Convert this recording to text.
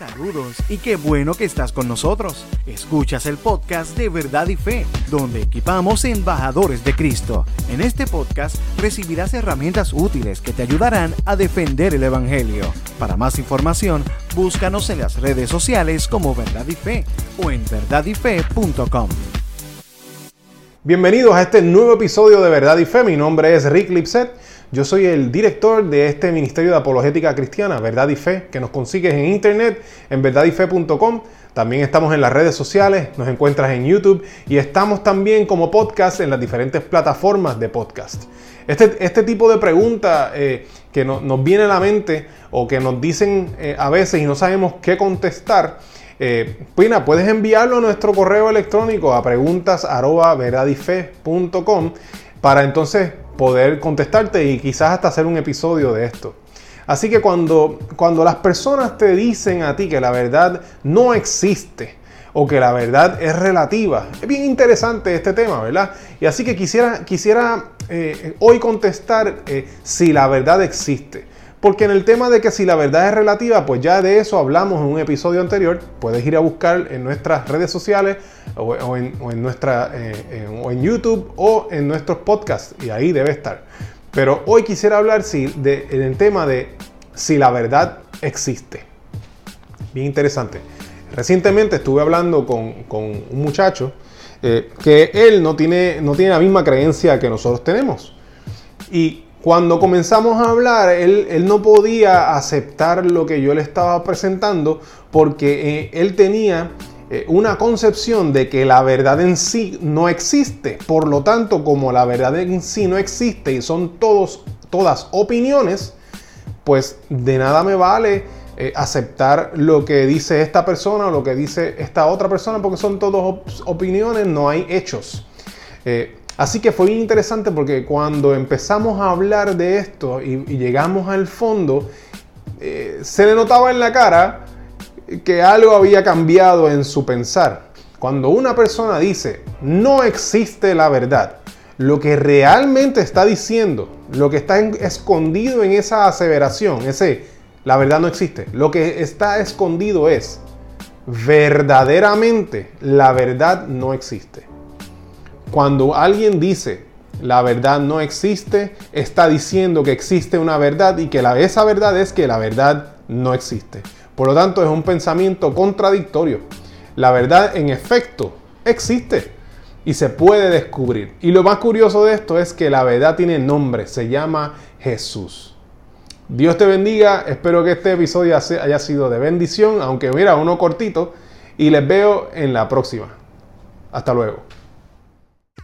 Saludos y qué bueno que estás con nosotros. Escuchas el podcast de Verdad y Fe, donde equipamos embajadores de Cristo. En este podcast recibirás herramientas útiles que te ayudarán a defender el Evangelio. Para más información, búscanos en las redes sociales como Verdad y Fe o en verdadyfe.com. Bienvenidos a este nuevo episodio de Verdad y Fe. Mi nombre es Rick Lipset. Yo soy el director de este Ministerio de Apologética Cristiana, Verdad y Fe, que nos consigues en internet en verdadyfe.com. También estamos en las redes sociales, nos encuentras en YouTube y estamos también como podcast en las diferentes plataformas de podcast. Este, este tipo de pregunta eh, que nos viene a la mente o que nos dicen eh, a veces y no sabemos qué contestar, eh, Pina, puedes enviarlo a nuestro correo electrónico a preguntas.veradife.com para entonces poder contestarte y quizás hasta hacer un episodio de esto. Así que cuando, cuando las personas te dicen a ti que la verdad no existe o que la verdad es relativa, es bien interesante este tema, ¿verdad? Y así que quisiera, quisiera eh, hoy contestar eh, si la verdad existe. Porque en el tema de que si la verdad es relativa, pues ya de eso hablamos en un episodio anterior. Puedes ir a buscar en nuestras redes sociales o, eh, en YouTube o en nuestros podcasts y ahí debe estar. Pero hoy quisiera hablar si, de, en el tema de si la verdad existe. Bien interesante. Recientemente estuve hablando con, un muchacho eh, que él no tiene, no tiene la misma creencia que nosotros tenemos. Y cuando comenzamos a hablar, él, no podía aceptar lo que yo le estaba presentando porque eh, él tenía eh, una concepción de que la verdad en sí no existe. Por lo tanto, como la verdad en sí no existe y son todos, todas opiniones, pues de nada me vale eh, aceptar lo que dice esta persona o lo que dice esta otra persona porque son todas opiniones, no hay hechos. Así que fue interesante porque cuando empezamos a hablar de esto y, llegamos al fondo, eh, se le notaba en la cara que algo había cambiado en su pensar. Cuando una persona dice, no existe la verdad, lo que realmente está diciendo, lo que está escondido en esa aseveración, ese, la verdad no existe, lo que está escondido es, verdaderamente la verdad no existe. Cuando alguien dice la verdad no existe, está diciendo que existe una verdad y que la, esa verdad es que la verdad no existe. Por lo tanto, es un pensamiento contradictorio. La verdad, en efecto, existe y se puede descubrir. Y lo más curioso de esto es que la verdad tiene nombre, se llama Jesús. Dios te bendiga, espero que este episodio haya sido de bendición, aunque mira, uno cortito, y les veo en la próxima. Hasta luego.